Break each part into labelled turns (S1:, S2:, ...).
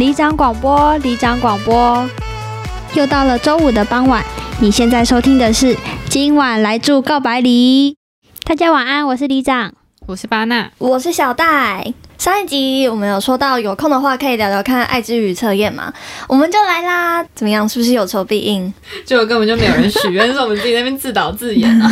S1: 里长广播，里长广播，又到了周五的傍晚。你现在收听的是今晚来住告白礼。大家晚安，我是里长，
S2: 我是巴娜，
S3: 我是小戴。上一集我们有说到，有空的话可以聊聊看爱之语测验嘛，我们就来啦。怎么样？是不是有求必应？
S2: 就根本就没有人许愿，是我们自己那边自导自演啊！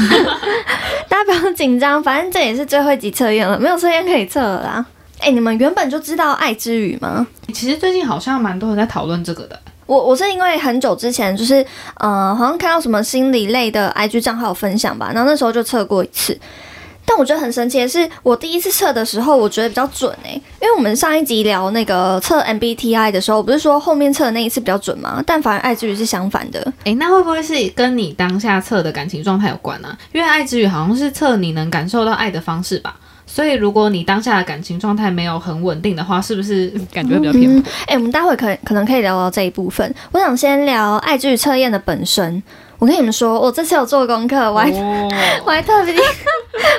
S3: 大家不用紧张，反正这也是最后一集测验了，没有测验可以测了啦。哎，你们原本就知道爱之语吗？
S2: 其实最近好像蛮多人在讨论这个的。
S3: 我我是因为很久之前就是呃，好像看到什么心理类的 IG 账号分享吧，然后那时候就测过一次。但我觉得很神奇的是，我第一次测的时候，我觉得比较准诶，因为我们上一集聊那个测 MBTI 的时候，不是说后面测的那一次比较准吗？但反而爱之语是相反的。
S2: 诶，那会不会是跟你当下测的感情状态有关呢？因为爱之语好像是测你能感受到爱的方式吧。所以如果你当下的感情状态没有很稳定的话，是不是 感觉比较偏？
S3: 哎，我们待会可可能可以聊聊这一部分。我想先聊爱之语测验的本身。我跟你们说，我这次有做功课，我还 我还特别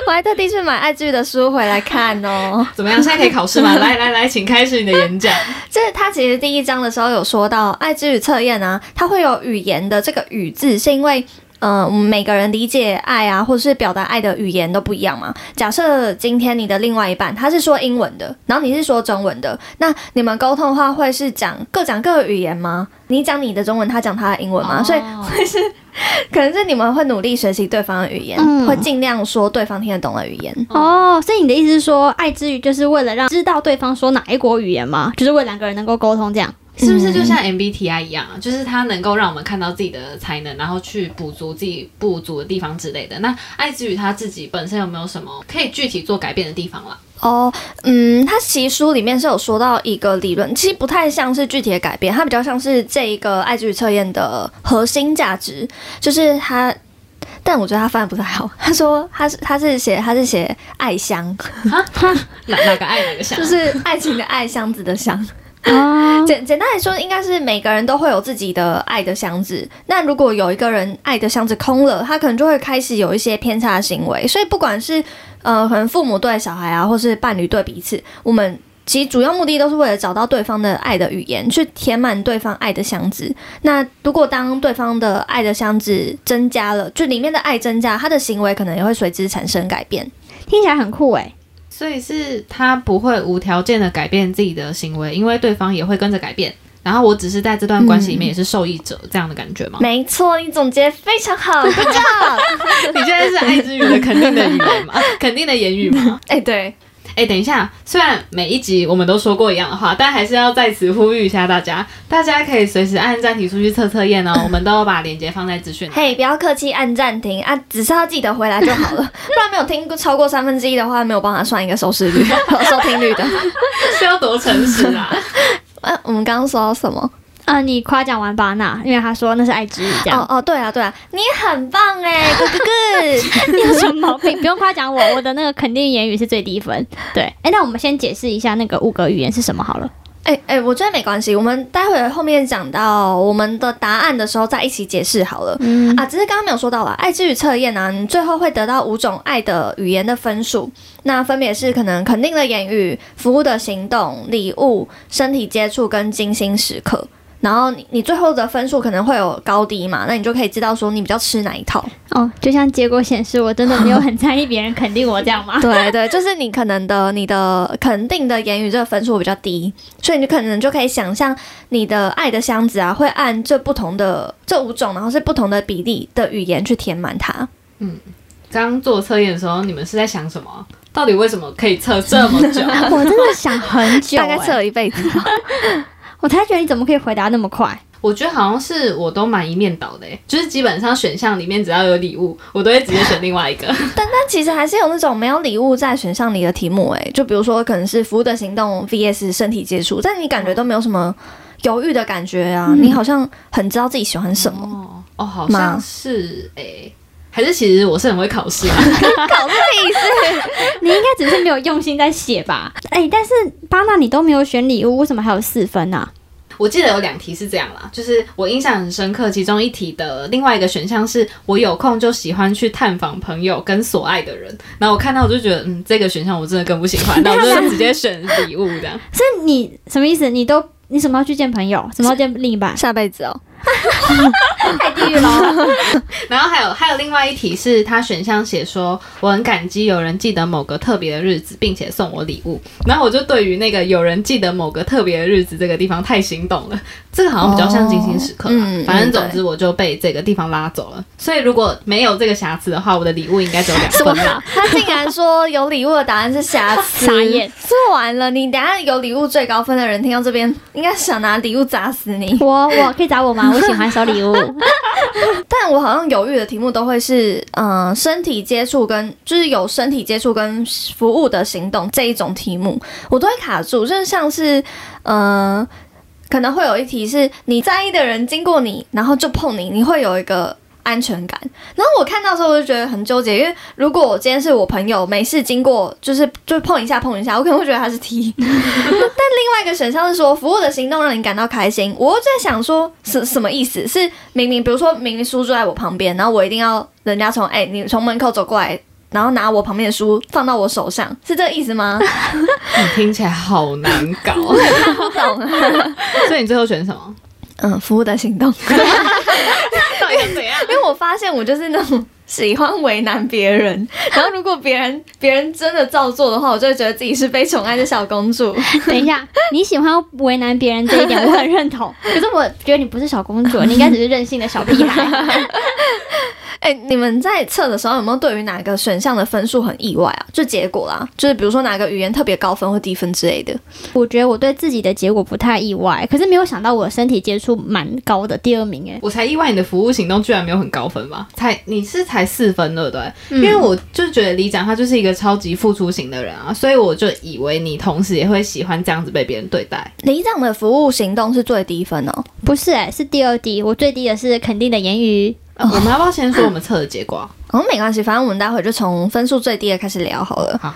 S3: 我还特地去买爱剧的书回来看哦。
S2: 怎么样？现在可以考试吗？来来来，请开始你的演讲。
S3: 就是他其实第一章的时候有说到爱之语测验啊，它会有语言的这个语字，是因为。嗯，每个人理解爱啊，或者是表达爱的语言都不一样嘛。假设今天你的另外一半他是说英文的，然后你是说中文的，那你们沟通的话会是讲各讲各的语言吗？你讲你的中文，他讲他的英文吗？所以会是，可能是你们会努力学习对方的语言，会尽量说对方听得懂的语言。
S1: 哦，所以你的意思是说，爱之语就是为了让知道对方说哪一国语言吗？就是为两个人能够沟通这样。
S2: 是不是就像 MBTI 一样啊？就是它能够让我们看到自己的才能，然后去补足自己不足的地方之类的。那爱之语他自己本身有没有什么可以具体做改变的地方了？
S3: 哦，嗯，他其实书里面是有说到一个理论，其实不太像是具体的改变，它比较像是这一个爱之语测验的核心价值，就是他，但我觉得他翻的不太好。他说他是他是写他是写爱箱，
S2: 哪哪个爱哪个箱？
S3: 就是爱情的爱，箱子的箱。啊，简简单来说，应该是每个人都会有自己的爱的箱子。那如果有一个人爱的箱子空了，他可能就会开始有一些偏差行为。所以，不管是呃，可能父母对小孩啊，或是伴侣对彼此，我们其实主要目的都是为了找到对方的爱的语言，去填满对方爱的箱子。那如果当对方的爱的箱子增加了，就里面的爱增加，他的行为可能也会随之产生改变。
S1: 听起来很酷诶。
S2: 所以是他不会无条件的改变自己的行为，因为对方也会跟着改变。然后我只是在这段关系里面也是受益者，这样的感觉吗？
S3: 没错，你总结非常好。
S2: 你现在是爱之语的肯定的语言吗？肯定的言语吗？
S3: 哎，对。
S2: 哎，等一下，虽然每一集我们都说过一样的话，但还是要在此呼吁一下大家，大家可以随时按暂停出去测测验哦。我们都把链接放在资讯。
S3: 嘿，不要客气，按暂停啊，只是要记得回来就好了。不然没有听过超过三分之一的话，没有办法算一个收视率、收听率的。
S2: 是要多诚实啊！
S3: 呃，我们刚刚说到什么？
S1: 啊，你夸奖完巴娜，因为他说那是爱之语，这样。
S3: 哦哦，对啊对啊，你很棒哎，哥 哥哥，
S1: 你有什么毛病？不用夸奖我，我的那个肯定言语是最低分。对，哎，那我们先解释一下那个五个语言是什么好了。
S3: 哎哎，我觉得没关系，我们待会后面讲到我们的答案的时候再一起解释好了。嗯啊，只是刚刚没有说到了爱之语测验呢，你最后会得到五种爱的语言的分数，那分别是可能肯定的言语、服务的行动、礼物、身体接触跟精心时刻。然后你你最后的分数可能会有高低嘛，那你就可以知道说你比较吃哪一套
S1: 哦。就像结果显示，我真的没有很在意别人肯定我这样吗？
S3: 对 对，就是你可能的你的肯定的言语这个分数比较低，所以你可能就可以想象你的爱的箱子啊，会按这不同的这五种，然后是不同的比例的语言去填满它。
S2: 嗯，刚做测验的时候，你们是在想什么？到底为什么可以测这么久？
S1: 我真的想很久，
S3: 大概测了一辈子。
S1: 我才觉得你怎么可以回答那么快？
S2: 我觉得好像是我都蛮一面倒的，就是基本上选项里面只要有礼物，我都会直接选另外一个。
S3: 但但其实还是有那种没有礼物在选项里的题目，诶，就比如说可能是服务的行动 vs 身体接触，但你感觉都没有什么犹豫的感觉啊，你好像很知道自己喜欢什么
S2: 哦，哦，好像是哎，还是其实我是很会考试啊，
S3: 考试意思，
S1: 你应该只是没有用心在写吧？哎，但是巴纳你都没有选礼物，为什么还有四分呢？
S2: 我记得有两题是这样啦，就是我印象很深刻，其中一题的另外一个选项是我有空就喜欢去探访朋友跟所爱的人，然后我看到我就觉得，嗯，这个选项我真的更不喜欢，那我就直接选礼物这样。
S1: 所以你什么意思？你都你什么要去见朋友？什么要见另一半？
S3: 下辈子哦。
S1: 太地狱了。
S2: 然后还有还有另外一题是，他选项写说我很感激有人记得某个特别的日子，并且送我礼物。然后我就对于那个有人记得某个特别的日子这个地方太心动了，这个好像比较像精心时刻吧。反正总之我就被这个地方拉走了。所以如果没有这个瑕疵的话，我的礼物应该只有两 分啦。
S3: 他竟然说有礼物的答案是瑕疵，
S1: 傻眼。
S3: 做完了，你等下有礼物最高分的人听到这边，应该想拿礼物砸死你。
S1: 我我可以砸我吗？我喜欢收礼物。
S3: 但我好像犹豫的题目都会是，嗯，身体接触跟就是有身体接触跟服务的行动这一种题目，我都会卡住。就是像是，嗯，可能会有一题是你在意的人经过你，然后就碰你，你会有一个。安全感。然后我看到时候我就觉得很纠结，因为如果我今天是我朋友没事经过，就是就碰一下碰一下，我可能会觉得他是 T。但另外一个选项是说，服务的行动让你感到开心。我又在想说，什什么意思？是明明比如说明明书就在我旁边，然后我一定要人家从哎你从门口走过来，然后拿我旁边的书放到我手上，是这个意思吗？
S2: 你听起来好难搞，
S3: 我也看不懂。
S2: 所以你最后选什么？
S3: 嗯，服务的行动。
S2: 到底怎样？
S3: 因为我发现我就是那种喜欢为难别人，然后如果别人别人真的照做的话，我就会觉得自己是被宠爱的小公主。
S1: 等一下，你喜欢为难别人这一点，我很认同。可是我觉得你不是小公主，你应该只是任性的小屁孩。
S3: 哎，你们在测的时候有没有对于哪个选项的分数很意外啊？就结果啦，就是比如说哪个语言特别高分或低分之类的。
S1: 我觉得我对自己的结果不太意外，可是没有想到我的身体接触蛮高的，第二名哎。
S2: 我才意外你的服务行动居然没有很高分吧？才你是才四分对不对？因为我就觉得李长他就是一个超级付出型的人啊，所以我就以为你同时也会喜欢这样子被别人对待。
S3: 李长的服务行动是最低分哦？
S1: 不是哎，是第二低，我最低的是肯定的言语。
S2: 我们要不要先说我们测的结果？
S3: 哦，没关系，反正我们待会就从分数最低的开始聊好了。
S2: 好，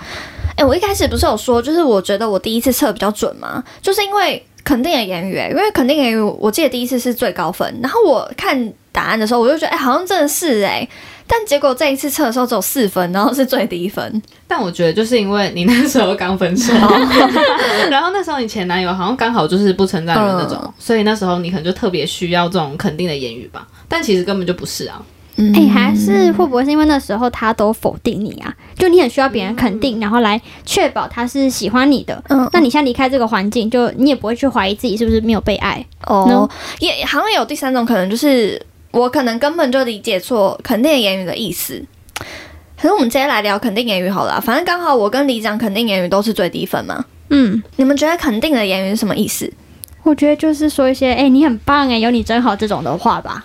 S3: 哎，我一开始不是有说，就是我觉得我第一次测比较准吗？就是因为肯定的言语，因为肯定言语，我记得第一次是最高分。然后我看答案的时候，我就觉得，哎，好像真的是哎。但结果这一次测的时候只有四分，然后是最低分。
S2: 但我觉得就是因为你那时候刚分手，然后那时候你前男友好像刚好就是不称赞人那种，所以那时候你可能就特别需要这种肯定的言语吧。但其实根本就不是啊。
S1: 哎，还是会不会是因为那时候他都否定你啊？就你很需要别人肯定，然后来确保他是喜欢你的。嗯，那你现在离开这个环境，就你也不会去怀疑自己是不是没有被爱
S3: 哦。也好像有第三种可能，就是我可能根本就理解错肯定言语的意思。可是我们接下来聊肯定言语好了，反正刚好我跟李长肯定言语都是最低分嘛。嗯，你们觉得肯定的言语是什么意思？
S1: 我觉得就是说一些“哎，你很棒哎，有你真好”这种的话吧。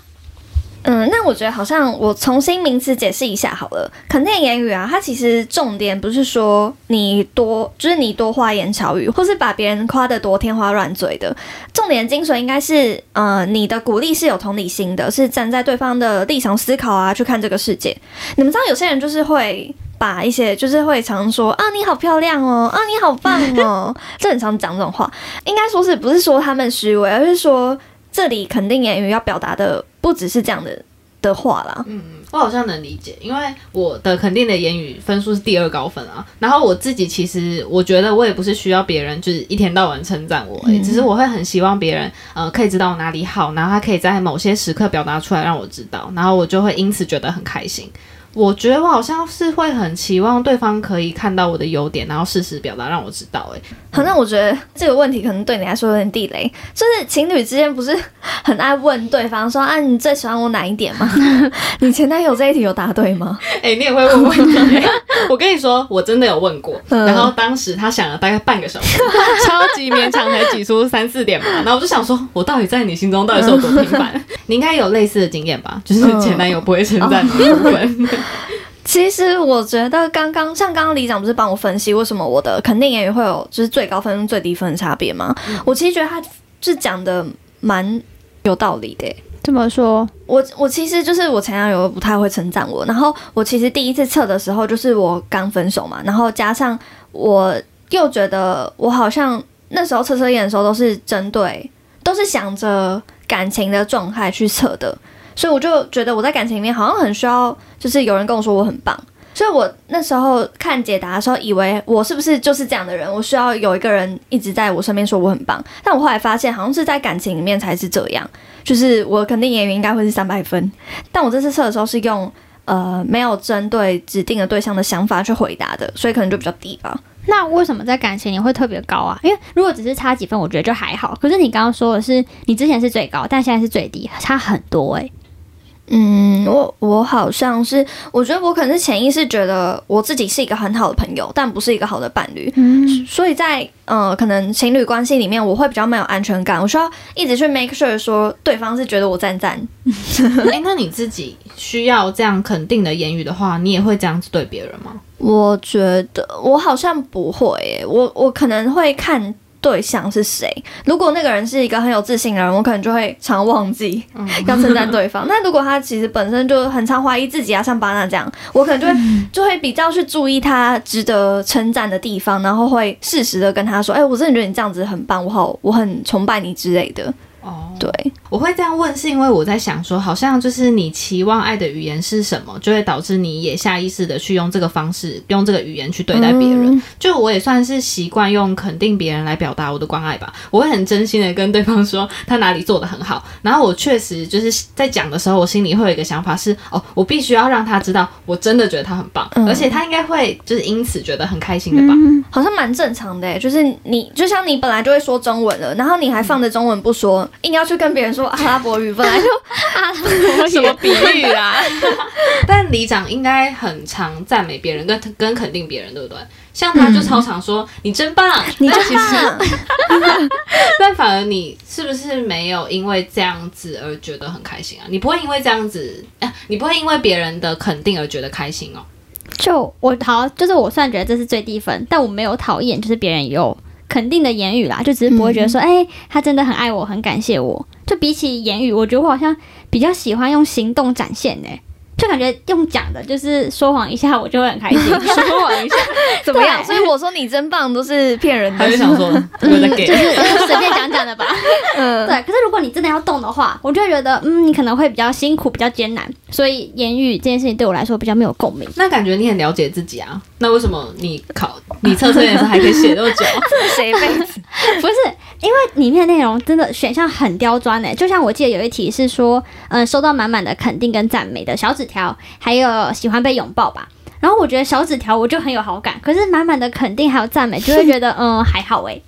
S3: 嗯，那我觉得好像我重新名词解释一下好了。肯定言语啊，它其实重点不是说你多，就是你多花言巧语，或是把别人夸得多天花乱坠的。重点精髓应该是，呃，你的鼓励是有同理心的，是站在对方的立场思考啊，去看这个世界。你们知道有些人就是会把一些，就是会常说啊你好漂亮哦，啊你好棒哦，这很常讲这种话。应该说是不是说他们虚伪，而是说。这里肯定言语要表达的不只是这样的的话啦。
S2: 嗯，我好像能理解，因为我的肯定的言语分数是第二高分啊。然后我自己其实我觉得我也不是需要别人就是一天到晚称赞我，只是我会很希望别人呃可以知道我哪里好，然后他可以在某些时刻表达出来让我知道，然后我就会因此觉得很开心。我觉得我好像是会很期望对方可以看到我的优点，然后适时表达让我知道。哎，
S3: 反正我觉得这个问题可能对你来说有点地雷。就是情侣之间不是很爱问对方说啊，你最喜欢我哪一点吗？你前男友这一题有答对吗？
S2: 哎，你也会问问题？我跟你说，我真的有问过，然后当时他想了大概半个小时，超级勉强才挤出三四点嘛。然后我就想说，我到底在你心中到底是有多平凡？你应该有类似的经验吧？就是前男友不会称赞你。
S3: 其实我觉得刚刚像刚刚李长不是帮我分析为什么我的肯定言语会有就是最高分最低分的差别吗？我其实觉得他是讲的蛮有道理的。
S1: 这么说，
S3: 我我其实就是我前男友不太会称赞我，然后我其实第一次测的时候就是我刚分手嘛，然后加上我又觉得我好像那时候测测验的时候都是针对都是想着感情的状态去测的。所以我就觉得我在感情里面好像很需要，就是有人跟我说我很棒，所以我那时候看解答的时候，以为我是不是就是这样的人，我需要有一个人一直在我身边说我很棒。但我后来发现，好像是在感情里面才是这样，就是我肯定言语应该会是三百分，但我这次测的时候是用呃没有针对指定的对象的想法去回答的，所以可能就比较低吧。
S1: 那为什么在感情你会特别高啊？因为如果只是差几分，我觉得就还好。可是你刚刚说的是你之前是最高，但现在是最低，差很多诶。
S3: 嗯，我我好像是，我觉得我可能是潜意识觉得我自己是一个很好的朋友，但不是一个好的伴侣。嗯，所以在呃可能情侣关系里面，我会比较没有安全感，我需要一直去 make sure 说对方是觉得我赞赞。
S2: 哎，那你自己需要这样肯定的言语的话，你也会这样子对别人吗？
S3: 我觉得我好像不会，诶，我我可能会看。对象是谁？如果那个人是一个很有自信的人，我可能就会常忘记 要称赞对方。那如果他其实本身就很常怀疑自己啊，像巴娜这样，我可能就会 就会比较去注意他值得称赞的地方，然后会适时的跟他说：“哎，我真的觉得你这样子很棒，我好，我很崇拜你之类的。”哦，对，
S2: 我会这样问，是因为我在想说，好像就是你期望爱的语言是什么，就会导致你也下意识的去用这个方式，用这个语言去对待别人。就我也算是习惯用肯定别人来表达我的关爱吧。我会很真心的跟对方说他哪里做的很好，然后我确实就是在讲的时候，我心里会有一个想法是，哦，我必须要让他知道，我真的觉得他很棒，而且他应该会就是因此觉得很开心的吧？
S3: 好像蛮正常的，就是你就像你本来就会说中文了，然后你还放着中文不说。硬要去跟别人说阿拉伯语，本来就阿拉伯
S2: 语 什么比喻啊？但里长应该很常赞美别人，跟跟肯定别人，对不对？像他就超常说你真棒，
S3: 你真棒。
S2: 但反而你是不是没有因为这样子而觉得很开心啊？你不会因为这样子，哎，你不会因为别人的肯定而觉得开心哦？
S1: 就我好，就是我算觉得这是最低分，但我没有讨厌，就是别人有。肯定的言语啦，就只是不会觉得说，哎，他真的很爱我，很感谢我。就比起言语，我觉得我好像比较喜欢用行动展现呢。就感觉用讲的，就是说谎一下，我就会很开心。
S2: 说谎一下
S3: 怎么样？所以我说你真棒，都是骗人的。
S2: 还是想说，
S1: 就是随便讲讲的吧。嗯，对。可是如果你真的要动的话，我就会觉得，嗯，你可能会比较辛苦，比较艰难。所以言语这件事情对我来说比较没有共鸣。
S2: 那感觉你很了解自己啊？那为什么你考你测测验的时候还可以写那么久？
S3: 是 谁辈子？
S1: 不是。因为里面内容真的选项很刁钻诶，就像我记得有一题是说，嗯，收到满满的肯定跟赞美的小纸条，还有喜欢被拥抱吧。然后我觉得小纸条我就很有好感，可是满满的肯定还有赞美，就会觉得嗯还好诶。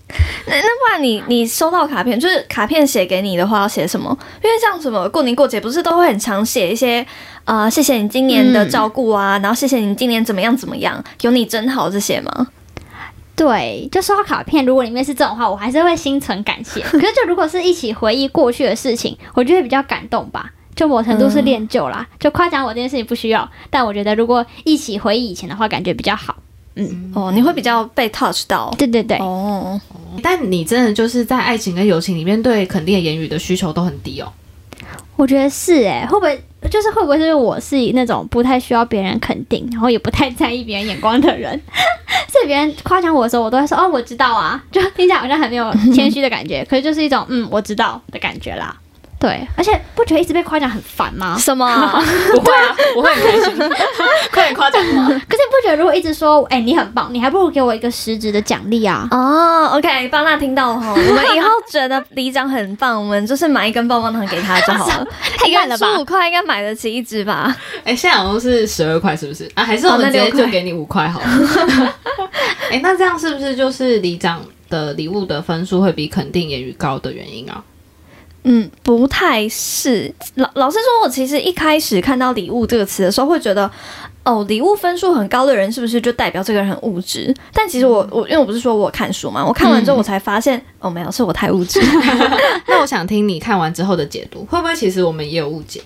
S3: 那 那不然你你收到卡片，就是卡片写给你的话要写什么？因为像什么过年过节不是都会很常写一些啊，谢谢你今年的照顾啊，然后谢谢你今年怎么样怎么样，有你真好这些吗？
S1: 对，就收到卡片，如果里面是这种话，我还是会心存感谢。可是，就如果是一起回忆过去的事情，我觉得比较感动吧。就某程度是练就啦，就夸奖我这件事情不需要，但我觉得如果一起回忆以前的话，感觉比较好。
S3: 嗯，哦，你会比较被 touch 到。
S1: 对对对。哦，
S2: 但你真的就是在爱情跟友情里面，对肯定的言语的需求都很低哦。
S1: 我觉得是哎，会不会就是会不会是我是那种不太需要别人肯定，然后也不太在意别人眼光的人？所以别人夸奖我的时候，我都会说哦，我知道啊，就听起来好像很没有谦虚的感觉，可是就是一种嗯，我知道的感觉啦。对，而且不觉得一直被夸奖很烦吗？
S3: 什么？
S2: 不会啊，我会很开心。快点夸奖我！可是你
S1: 不觉得如果一直说哎你很棒，你还不如给我一个实质的奖励啊？
S3: 哦，OK，方娜听到了哈，我们以后觉得李长很棒，我们就是买一根棒棒糖给他就好了。太干了吧？十五块应该买得起一支吧？
S2: 哎，现在好像是十二块，是不是？啊，还是我们直接就给你五块好了。哎，那这样是不是就是李长的礼物的分数会比肯定言语高的原因啊？
S3: 嗯，不太是。老老实说，我其实一开始看到“礼物”这个词的时候，会觉得，哦，礼物分数很高的人是不是就代表这个人很物质？但其实我我因为我不是说我看书嘛，我看完之后我才发现，哦，没有，是我太物质。
S2: 那我想听你看完之后的解读，会不会其实我们也有误解？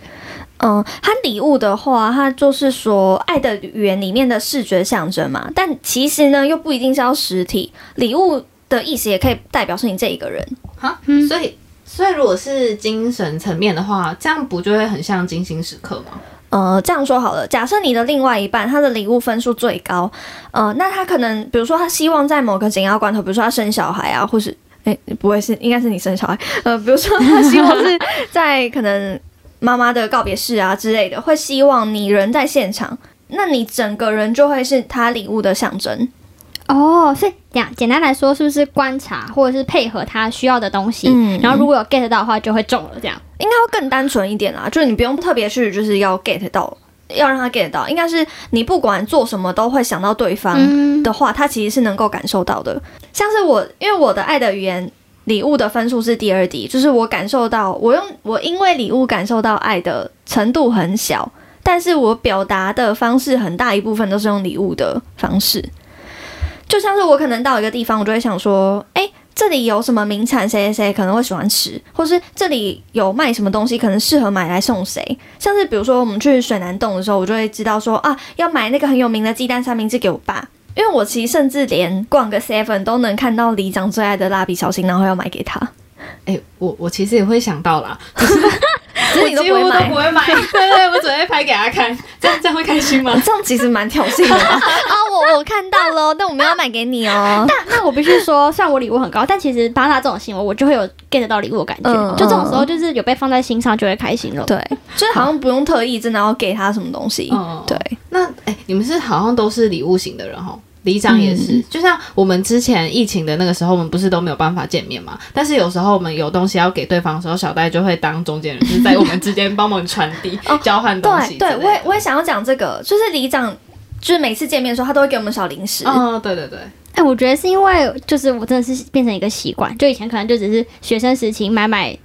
S3: 嗯，它礼物的话，它就是说爱的语言里面的视觉象征嘛。但其实呢，又不一定是要实体。礼物的意思也可以代表是你这一个人。
S2: 哈，所以。所以，如果是精神层面的话，这样不就会很像精心时刻吗？
S3: 呃，这样说好了，假设你的另外一半他的礼物分数最高，呃，那他可能，比如说他希望在某个紧要关头，比如说他生小孩啊，或是，哎，不会是，应该是你生小孩，呃，比如说他希望是在可能妈妈的告别式啊之类的，会希望你人在现场。那你整个人就会是他礼物的象征。
S1: 哦，所以讲简单来说，是不是观察或者是配合他需要的东西，
S3: 嗯
S1: 然后如果有 get 到的话，就会中了这样。
S3: 应该会更单纯一点啦，就是你不用特别去就是要 get 到，要让他 get 到，应该是你不管做什么都会想到对方
S1: 嗯，
S3: 的话，他其实是能够感受到的。像是我，因为我的爱的语言礼物的分数是第二低，就是我感受到我用我因为礼物感受到爱的程度很小，但是我表达的方式很大一部分都是用礼物的方式。就像是我可能到一个地方，我就会想说，哎、这里有什么名产，谁谁谁可能会喜欢吃，或是这里有卖什么东西，可能适合买来送谁。像是比如说我们去水南洞的时候，我就会知道说啊，要买那个很有名的鸡蛋三明治给我爸，因为我其实甚至连逛个 Seven 都能看到里长最爱的蜡笔小新，然后要买给他。
S2: 哎、我我其实也会想到啦，
S3: 你都
S2: 几乎都
S3: 不会买
S2: 不。会买，对对，我准备拍给他看，这样这样会开心吗？
S3: 这样其实蛮挑衅的吧啊！我我看到了，但我没有买给你哦。
S1: 但那我必须说，虽然我礼物很高，但其实巴纳这种行为，我就会有 get 到礼物的感觉。
S3: 嗯
S1: 就这种时候，就是有被放在心上，就会开心了。
S3: 对，就是好像不用特意真的要给他什么东西。
S2: 哦
S3: 对，
S2: 那哎、你们是好像都是礼物型的人哈。里长也是，就像我们之前疫情的那个时候，我们不是都没有办法见面嘛？但是有时候我们有东西要给对方的时候，小戴就会当中间人，就是在我们之间帮忙传递、
S3: 哦
S2: 交换东西
S3: 对对。我也我也想要讲这个，就是里长，就是每次见面的时候，他都会给我们小零食。
S2: 哦，对对对，
S1: 哎、我觉得是因为就是我真的是变成一个习惯，就以前可能就只是学生时期买买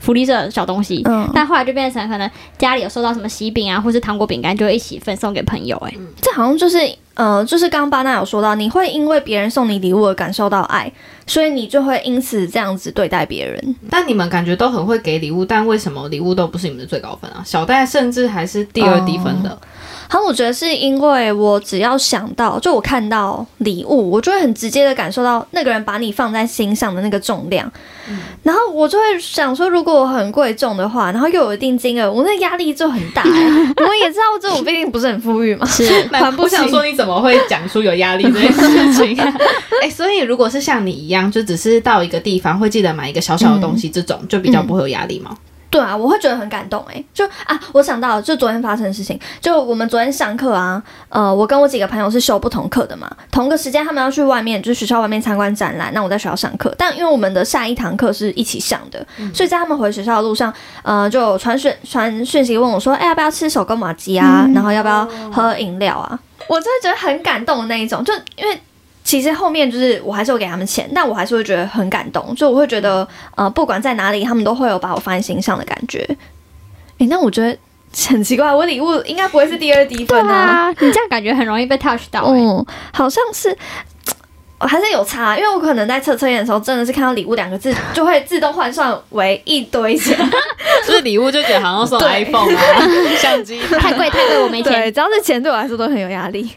S1: 福利社的小东西，
S3: 嗯，
S1: 但后来就变成可能家里有收到什么喜饼啊，或是糖果饼干，就会一起分送给朋友、哎、
S3: 这好像就是呃，就是刚刚巴纳有说到，你会因为别人送你礼物而感受到爱，所以你就会因此这样子对待别人。
S2: 但你们感觉都很会给礼物，但为什么礼物都不是你们的最高分啊？小戴甚至还是第二低分的。
S3: 好，我觉得是因为我只要想到，就我看到礼物，我就会很直接的感受到那个人把你放在心上的那个重量，然后我就会想说，如果我很贵重的话，然后又有一定金额，我那压力就很大、欸。我也知道，这我毕竟不是很富裕嘛，
S1: 是
S2: 那
S3: 还不
S2: 我想说，你怎么会讲出有压力这件事情、啊？哎、所以如果是像你一样，就只是到一个地方会记得买一个小小的东西，这种就比较不会有压力吗？
S3: 对啊，我会觉得很感动哎、就啊，我想到就昨天发生的事情，就我们昨天上课啊，呃，我跟我几个朋友是修不同课的嘛，同个时间他们要去外面，就是学校外面参观展览，那我在学校上课，但因为我们的下一堂课是一起上的，所以在他们回学校的路上，呃，就传讯传讯息问我说，哎、要不要吃手工马鸡啊？然后要不要喝饮料啊？我真的觉得很感动的那一种，就因为。其实后面就是我还是有给他们钱，但我还是会觉得很感动，就我会觉得呃，不管在哪里，他们都会有把我放在心上的感觉。诶，那我觉得很奇怪，我礼物应该不会是第二低
S1: 对
S3: 分啊。
S1: 啊，你这样感觉很容易被 touch 到、欸
S3: 嗯，好像是。我还是有差，因为我可能在测测验的时候，真的是看到“礼物”两个字，就会自动换算为一堆钱。
S2: 就 是礼物就觉得好像送 iPhone 啊、相机，
S1: 太贵太贵，我没钱。
S3: 对，只要是钱对我来说都很有压力。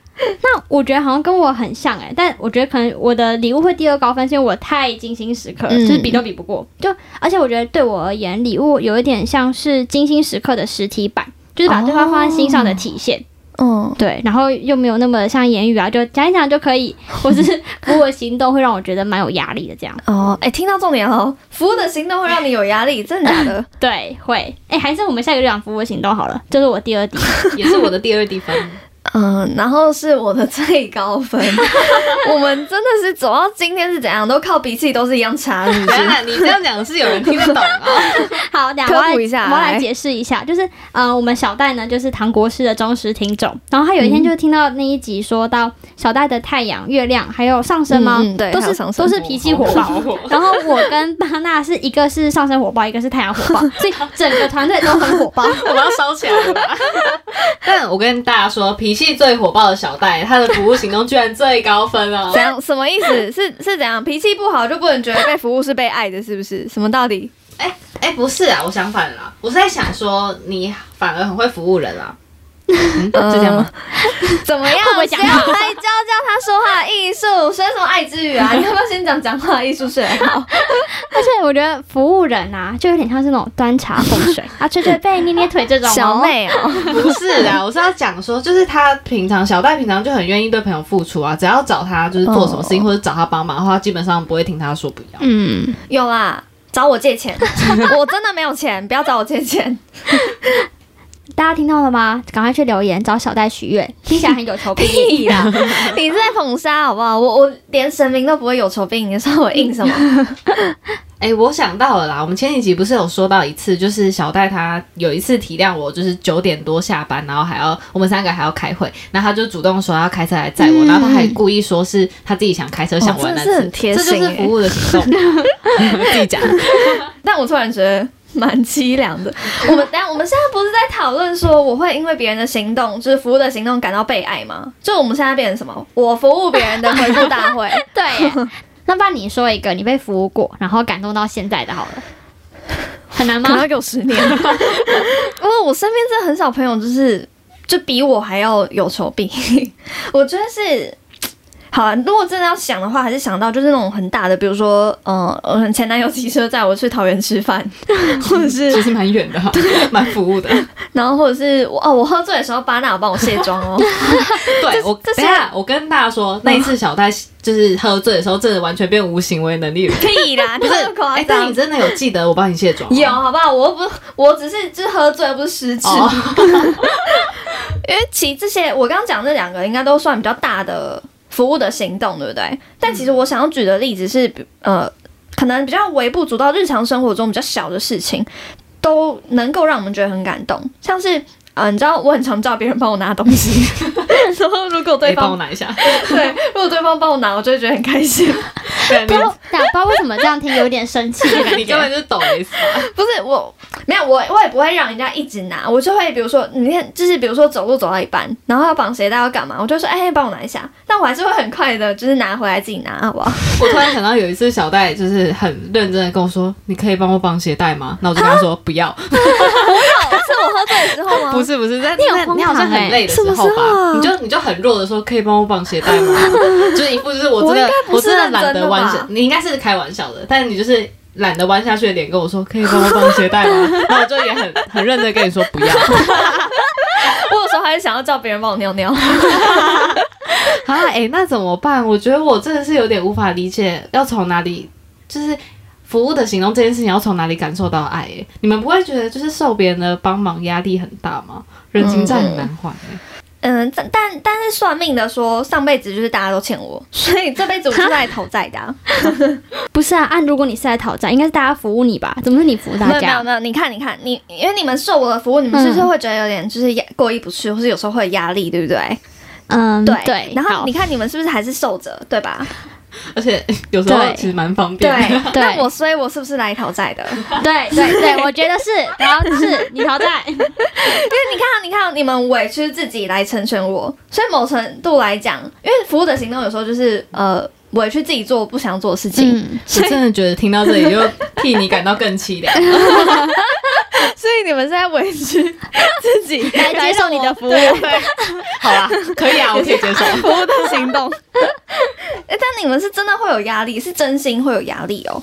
S1: 那我觉得好像跟我很像哎、但我觉得可能我的礼物会第二高分，是因为我太精心时刻，
S3: 嗯
S1: 就是比都比不过。就而且我觉得对我而言，礼物有一点像是精心时刻的实体版，就是把对方放在心上的体现。
S3: 嗯，
S1: 对，然后又没有那么像言语啊，就讲一讲就可以，或是服务的行动会让我觉得蛮有压力的这样。
S3: 哦，哎，听到重点了，服务的行动会让你有压力，真的假的？
S1: 对，会。哎，还是我们下一个就讲服务的行动好了，这是我第二题。
S2: 也是我的第二低分。
S3: 嗯，然后是我的最高分。我们真的是走到今天是怎样，都靠脾气都是一样差，
S2: 你这样讲是有人听得懂啊？
S1: 好，等一下我要来
S3: 科普一下
S1: 我来解释一下，就是呃，我们小戴呢就是唐国师的忠实听众，然后他有一天就听到那一集说到小戴的太阳、月亮还有上升吗？
S3: 嗯嗯对
S1: 都是都是脾气火爆。然后我跟巴纳是一个是上升火爆，一个是太阳火爆，所以整个团队都很火爆。
S2: 我们要烧起来了吧？但我跟大家说，脾气最火爆的小戴，他的服务行动居然最高分哦
S3: 怎！样？什么意思？是是怎样？脾气不好就不能觉得被服务是被爱的，是不是？什么道理？
S2: 哎哎，不是啊，我想反了，我是在想说，你反而很会服务人啦。嗯，是这样吗？
S3: 怎么样？谁要来教教他说话的艺术？学什么爱之语啊？你要不要先讲讲话的艺术学好？
S1: 而且我觉得服务人啊，就有点像是那种端茶奉水 啊，捶捶背、捏捏腿这种、哦。
S3: 小妹哦，
S2: 不是啊，我是要讲说，就是他平常小戴平常就很愿意对朋友付出啊，只要找他就是做什么事情、
S3: 哦
S2: 或者找他帮忙的话，基本上不会听他说不要。
S1: 嗯，
S3: 有啦，找我借钱，我真的没有钱，不要找我借钱。
S1: 大家听到了吗？赶快去留言找小戴许愿，听起来很有求必应
S3: 屁啦！你是在捧杀好不好？我我连神明都不会有求必应，你说我应什么？
S2: 哎、我想到了啦，我们前几集不是有说到一次，就是小戴他有一次体谅我，就是九点多下班，然后还要我们三个还要开会，然后他就主动说要开车来载我，
S1: 嗯
S2: 然后他还故意说是他自己想开车想玩那次，
S3: 哦真的是很贴
S2: 这
S3: 心耶
S2: 就是服务的行动，自己讲。
S3: 但我突然觉得蛮凄凉的。我们等一下我们现在不是在讨论说我会因为别人的行动，就是服务的行动感到被爱吗？就我们现在变成什么？我服务别人的回复大会。
S1: 对，那不然你说一个你被服务过，然后感动到现在的好了，很难吗
S3: 可能要？给我十年，因为我身边真的很少朋友，就是就比我还要有求必应。我觉得是，好啊，如果真的要想的话，还是想到就是那种很大的，比如说，呃，我前男友骑车载我去桃园吃饭，或者是
S2: 其实蛮远的哈，蛮服务的。
S3: 然后或者是我哦，我喝醉的时候，巴纳有帮我卸妆哦。
S2: 对我，等一下我跟大家说，那一次小戴就是喝醉的时候，真的完全变无行为能力了。
S3: 可以啦，
S2: 不是
S3: 你这么，夸
S2: 哎，但你。真的有记得我帮你卸妆？
S3: 有好不好？我又不，我只是就是喝醉，不是失智。
S2: 哦
S3: 因为其实这些我刚刚讲这两个应该都算比较大的服务的行动，对不对？但其实我想要举的例子是，呃，可能比较微不足道，日常生活中比较小的事情，都能够让我们觉得很感动。像是，呃，你知道我很常叫别人帮我拿东西，然后如果对
S2: 可以帮我拿一下。
S3: 对，如果对方帮我拿，我就会觉得很开心。
S2: 对，
S1: 不知道，对啊不知道为什么这样听有点生气
S2: 你根本。就是抖 S 吧？
S3: 不是我没有我我也不会让人家一直拿，我就会比如说你看，就是比如说走路走到一半，然后要绑鞋带要干嘛，我就说哎帮我拿一下，但我还是会很快的，就是拿回来自己拿，好不好？
S2: 我突然想到有一次小戴就是很认真的跟我说：“你可以帮我绑鞋带吗？”那我就跟他说：“不要。不是不是，在
S1: 你有
S2: 那你好像很累的时候吧，你就你就很弱的说：“可以帮我绑鞋带吗？” 就是一副就是我真的
S3: 我
S2: 真的懒得弯下，你应该是开玩笑的，但你就是。懒得弯下去的脸跟我说：“可以帮我绑鞋带吗？” 然后我就也很很认真跟你说：“不要。
S3: 我有时候还是想要叫别人帮我尿尿。”
S2: 啊，哎、那怎么办？我觉得我真的是有点无法理解，要从哪里就是服务的行动这件事情要从哪里感受到爱、欸？你们不会觉得就是受别人的帮忙压力很大吗？人情债很难还、欸。
S3: 嗯，但但但是算命的说上辈子就是大家都欠我，所以这辈子我是来讨债的、啊。
S1: 不是啊，按如果你是在讨债，应该是大家服务你吧？怎么是你服务大
S3: 没有没有？没有，你看你看你，因为你们受我的服务，你们是不是会觉得有点就是压过意不去，或是有时候会有压力，对不对？
S1: 嗯，
S3: 对
S1: 对。
S3: 然后你看你们是不是还是受着，对吧？
S2: 而且有时候
S1: 对
S2: 其实蛮方便
S3: 对 那我所以我是不是来讨债的？
S1: 对对对，我觉得是，然后是你讨债，
S3: 因为你看，你看，你们委屈自己来成全我，所以某程度来讲，因为服务的行动有时候就是呃委屈自己做不想做的事情，
S1: 嗯，
S2: 我真的觉得听到这里就替你感到更凄凉。
S3: 所以你们是在委屈自己
S1: 来接受你的服务。
S3: 对
S2: 好啊，可以啊，我可以接受。
S3: 服务的行动。哎、但你们是真的会有压力，是真心会有压力哦，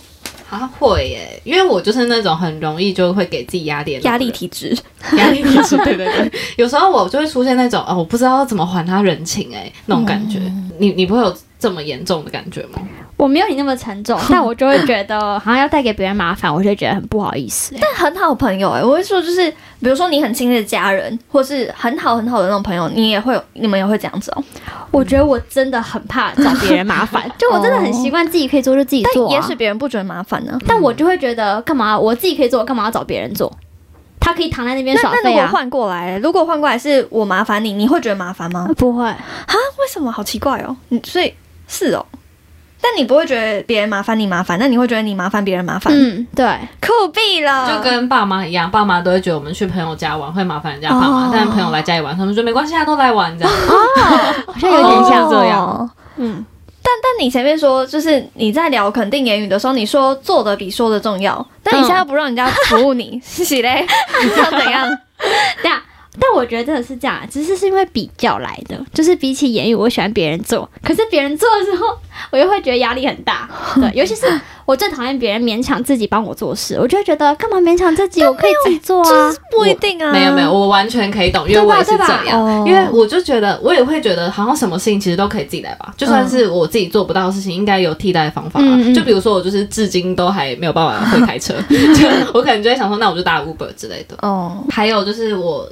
S2: 啊，会耶，因为我就是那种很容易就会给自己压力
S3: 压力体质。
S2: 压力体质，对对对，有时候我就会出现那种哦，我不知道怎么还他人情哎，那种感觉。你你不会有这么严重的感觉吗？
S1: 我没有你那么沉重，但 我就会觉得好像要带给别人麻烦，我就会觉得很不好意思。
S3: 但很好朋友哎、我会说就是，比如说你很亲密的家人，或是很好很好的那种朋友，你也会有，你们也会这样子哦。
S1: 我觉得我真的很怕找别人麻烦，就我真的很习惯自己可以做就自己做、啊。
S3: 但也许别人不觉得麻烦呢。
S1: 但我就会觉得干嘛我自己可以做，干嘛要找别人做？他可以躺在那边
S3: 那
S1: 耍废啊。
S3: 那如果换过来，如果换过来是我麻烦你，你会觉得麻烦吗？
S1: 不会，
S3: 啊？为什么？好奇怪哦。你所以是哦，但你不会觉得别人麻烦你麻烦，那你会觉得你麻烦别人麻烦？
S1: 嗯，对，
S3: 酷毙了，
S2: 就跟爸妈一样，爸妈都会觉得我们去朋友家玩会麻烦人家爸妈，
S3: 哦
S2: 但朋友来家里玩，他们说没关系啊，都来玩这样。
S1: 好像有点像这样。
S3: 哦
S1: 嗯，
S3: 但但你前面说，就是你在聊肯定言语的时候，你说做的比说的重要，但你现在又不让人家服务你，是喜嘞？你想怎样？
S1: 对啊。但我觉得真的是这样，只是是因为比较来的，就是比起言语，我喜欢别人做，可是别人做的时候，我又会觉得压力很大。对，尤其是我最讨厌别人勉强自己帮我做事，我就会觉得干嘛勉强自己，我可以自己做啊。
S3: 不一定啊，
S2: 没有没有，我完全可以懂，因为我也是这样。
S3: 哦
S2: 因为我就觉得，我也会觉得，好像什么事情其实都可以自己来吧。就算是我自己做不到的事情，应该有替代的方法、啊。
S1: 嗯嗯
S2: 就比如说，我就是至今都还没有办法会开车，就我可能就会想说，那我就打 Uber 之类的。
S3: 哦，
S2: 还有就是我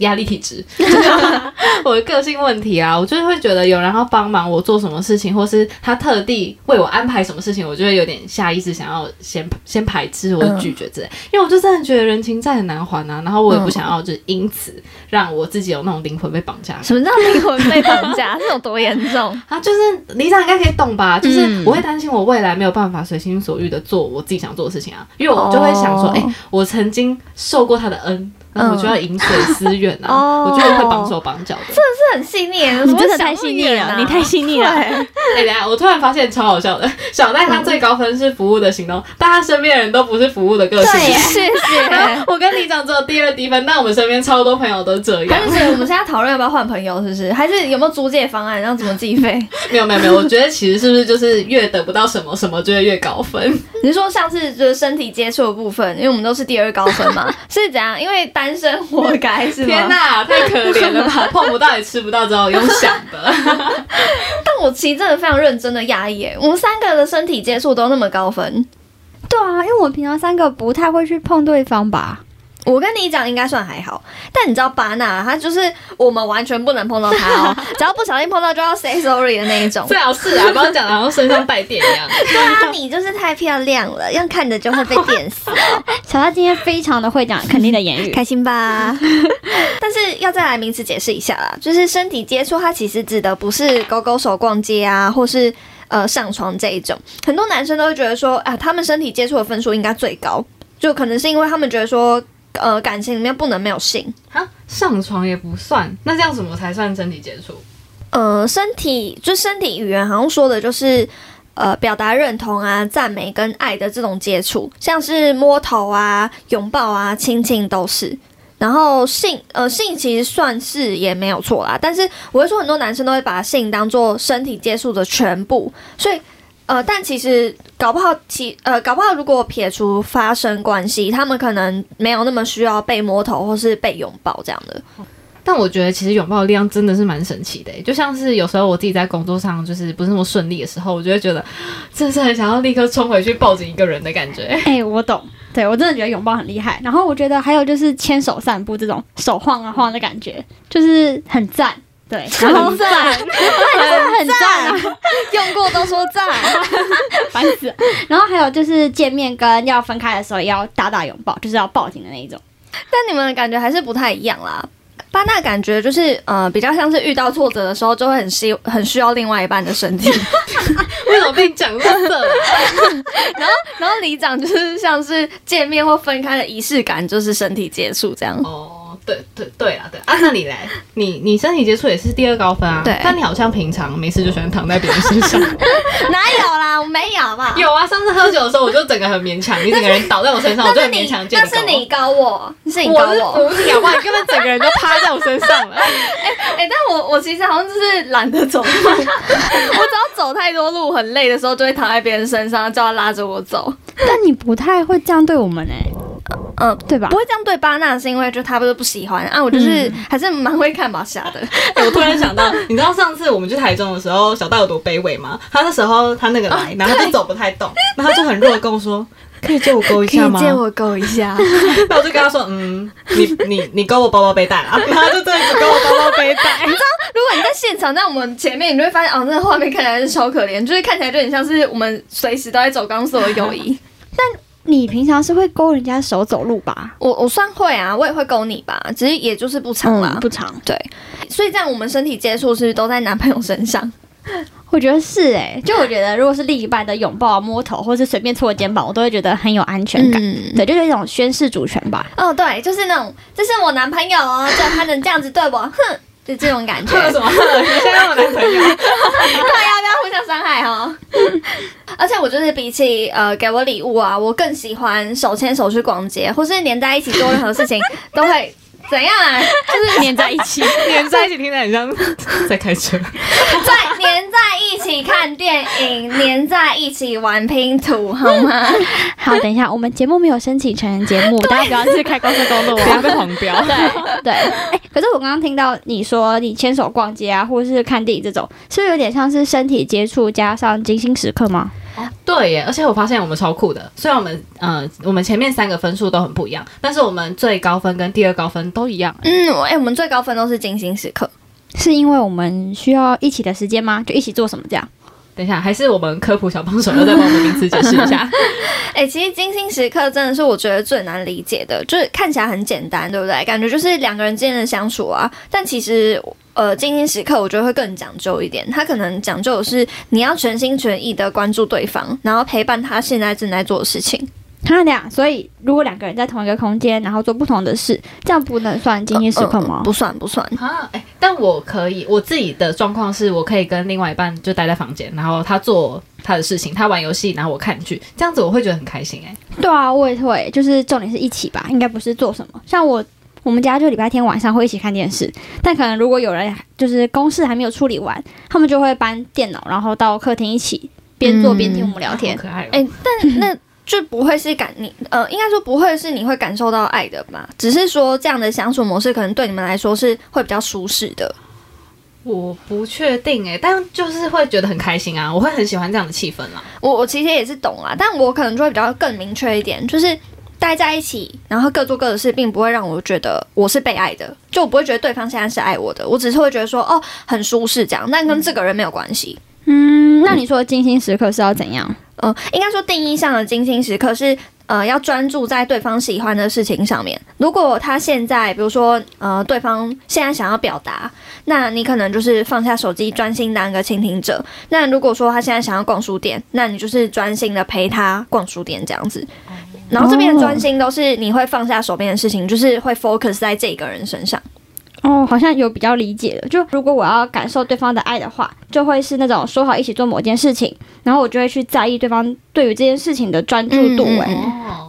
S2: 压力体质，我的个性问题啊，我就是会觉得有人要帮忙我做什么事情，或是他特地为我安排什么事情，我就会有点下意识想要先先排斥或拒绝之类，因为我就真的觉得人情债很难还啊，然后我也不想要就是因此让我自己有那种灵魂被绑架。
S3: 什么叫灵魂被绑架？是有多严重？
S2: 啊，就是李长应该可以懂吧？就是我会担心我未来没有办法随心所欲的做我自己想做的事情啊，因为我就会想说，哎，我曾经受过他的恩。我就要饮水思源啊，我就会绑手绑脚的，
S3: 真的是很细腻，
S1: 你真的太细腻了，你太细腻了。哎，
S2: 等下，我突然发现超好笑的，小戴他最高分是服务的行动，但他身边人都不是服务的个性。
S3: 谢谢。
S2: 我跟李长只有第二低分，但我们身边超多朋友都这样。
S3: 但是我们现在讨论要不要换朋友，是不是？还是有没有租借方案，然后怎么计费？
S2: 没有没有没有，我觉得其实是不是就是越得不到什么什么就会越高分？
S3: 你是说上次就是身体接触的部分，因为我们都是第二高分嘛，是怎样？因为单身活该是吗。天
S2: 哪，太可怜了吧！碰不到也吃不到，只好用想的。
S3: 但我其实真的非常认真的压抑，我们三个的身体接触都那么高分。
S1: 对啊，因为我们平常三个不太会去碰对方吧。
S3: 我跟你讲，应该算还好。但你知道巴纳，他就是我们完全不能碰到他哦，只要不小心碰到就要 say sorry 的那一种。
S2: 最好是啊，刚刚讲的好像身上带电一样。
S3: 对啊，你就是太漂亮了，要看着就会被电死。
S1: 小大今天非常的会讲肯定的言语，
S3: 开心吧？但是要再来名词解释一下啦，就是身体接触，它其实指的不是勾勾手逛街啊，或是呃上床这一种。很多男生都会觉得说，啊，他们身体接触的分数应该最高，就可能是因为他们觉得说。呃，感情里面不能没有性
S2: 啊，上床也不算，那这样什么才算身体接触？
S3: 呃，身体就身体语言好像说的就是呃，表达认同啊、赞美跟爱的这种接触，像是摸头啊、拥抱啊、亲亲都是。然后性呃性其实算是也没有错啦，但是我会说很多男生都会把性当做身体接触的全部，所以。呃，但其实搞不好，其呃，搞不好，如果撇除发生关系，他们可能没有那么需要被摸头或是被拥抱这样的。
S2: 但我觉得，其实拥抱的力量真的是蛮神奇的，就像是有时候我自己在工作上就是不是那么顺利的时候，我就会觉得，真的是很想要立刻冲回去抱紧一个人的感觉。
S1: 哎，我懂，对我真的觉得拥抱很厉害。然后我觉得还有就是牵手散步这种手晃啊晃的感觉，就是很赞。对，
S3: 很赞，真
S1: 的 很赞啊！
S3: 用过都说赞，
S1: 烦死。然后还有就是见面跟要分开的时候，也要大大拥抱，就是要抱紧的那一种。
S3: 但你们的感觉还是不太一样啦。巴纳感觉就是呃，比较像是遇到挫折的时候，就会很需很需要另外一半的身体。
S2: 为什么被讲色？
S3: 然后然后里长就是像是见面或分开的仪式感，就是身体接触这样。
S2: 哦。对对对啊，对啊，那你嘞，你你身体接触也是第二高分啊。
S3: 对，
S2: 但你好像平常没事就喜欢躺在别人身上。
S3: 哪有啦，我没有嘛。
S2: 有啊，上次喝酒的时候，我就整个很勉强，你整个人倒在我身上，我就很勉强。
S3: 那是你高我，是你高我。
S2: 我是扶你啊，你根本整个人都趴在我身上了。
S3: 哎哎，但我我其实好像就是懒得走路，我只要走太多路很累的时候，就会躺在别人身上，叫他拉着我走。
S1: 但你不太会这样对我们哎。嗯，对吧？
S3: 不会这样对巴纳，是因为就他不是不喜欢啊。我就是还是蛮会看马下的。
S2: 我突然想到，你知道上次我们去台中的时候，小戴有多卑微吗？他那时候他那个来，然后就走不太动，然后就很弱的跟我说：“可以借我勾一下吗？”
S3: 借我勾一下。
S2: 那我就跟他说：“嗯，你你你勾我包包背带啊。”然后就这样子勾我包包背带。
S3: 你知道，如果你在现场在我们前面，你就会发现哦，那个画面看起来是超可怜，就是看起来就很像是我们随时都在走钢索的友谊，
S1: 但。你平常是会勾人家手走路吧？
S3: 我我算会啊，我也会勾你吧，只是也就是不长啦，
S1: 不长。
S3: 对，所以这样我们身体接触是不是都在男朋友身上？
S1: 我觉得是哎，就我觉得如果是另一半的拥抱、摸头，或是随便搓肩膀，我都会觉得很有安全感。对，就是一种宣示主权吧。
S3: 哦，对，就是那种这是我男朋友哦，就他能这样子对我，哼。就这种感觉。
S2: 什么？你现在我男朋友？对，要
S3: 不要互相伤害哈？而且我就是比起呃给我礼物啊，我更喜欢手牵手去逛街，或是黏在一起做任何事情，都会怎样啊？就是黏在一起，
S2: 黏在一起，听起来很像 在开车。
S3: 在黏在一起看电影，黏在一起玩拼图，好吗？
S1: 好，等一下，我们节目没有申请成人节目，大家不要去开高速公路，
S2: 不要被黄标。
S1: 对对，哎，可是我刚刚听到你说你牵手逛街啊，或者是看电影这种，是不是有点像是身体接触加上精心时刻吗？
S2: 对耶，而且我发现我们超酷的，虽然我们呃我们前面三个分数都很不一样，但是我们最高分跟第二高分都一样。
S3: 嗯，哎、我们最高分都是精心时刻。
S1: 是因为我们需要一起的时间吗？就一起做什么这样？
S2: 等一下，还是我们科普小帮手要再帮我们名词解释一下。
S3: 哎、其实精心时刻真的是我觉得最难理解的，就是看起来很简单，对不对？感觉就是两个人之间的相处啊，但其实。呃，精心时刻我觉得会更讲究一点，他可能讲究的是你要全心全意的关注对方，然后陪伴他现在正在做的事情。
S1: 他俩，所以如果两个人在同一个空间，然后做不同的事，这样不能算精心时刻吗？
S3: 嗯不算，不算。
S2: 啊，哎、但我可以，我自己的状况是我可以跟另外一半就待在房间，然后他做他的事情，他玩游戏，然后我看剧，这样子我会觉得很开心、哎，
S1: 对啊，我也会，就是重点是一起吧，应该不是做什么。像我，我们家就礼拜天晚上会一起看电视，但可能如果有人就是公事还没有处理完，他们就会搬电脑，然后到客厅一起边做边听我们聊天
S2: 好。可爱、哦。
S3: 哎、但那就不会是感你呃，应该说不会是你会感受到爱的吧，只是说这样的相处模式可能对你们来说是会比较舒适的。
S2: 我不确定哎、但就是会觉得很开心啊，我会很喜欢这样的气氛啦。
S3: 我我其实也是懂啦，但我可能就会比较更明确一点，就是待在一起，然后各做各的事，并不会让我觉得我是被爱的，就我不会觉得对方现在是爱我的，我只是会觉得说哦很舒适这样，但跟这个人没有关系。
S1: 嗯，那你说的精心时刻是要怎样？
S3: 呃，应该说定义上的精心时刻是呃要专注在对方喜欢的事情上面。如果他现在比如说呃对方现在想要表达，那你可能就是放下手机，专心当一个倾听者。那如果说他现在想要逛书店，那你就是专心的陪他逛书店这样子。然后这边的专心都是你会放下手边的事情，就是会 focus 在这个人身上。
S1: 哦，好像有比较理解的。就如果我要感受对方的爱的话，就会是那种说好一起做某件事情，然后我就会去在意对方对于这件事情的专注度、哎、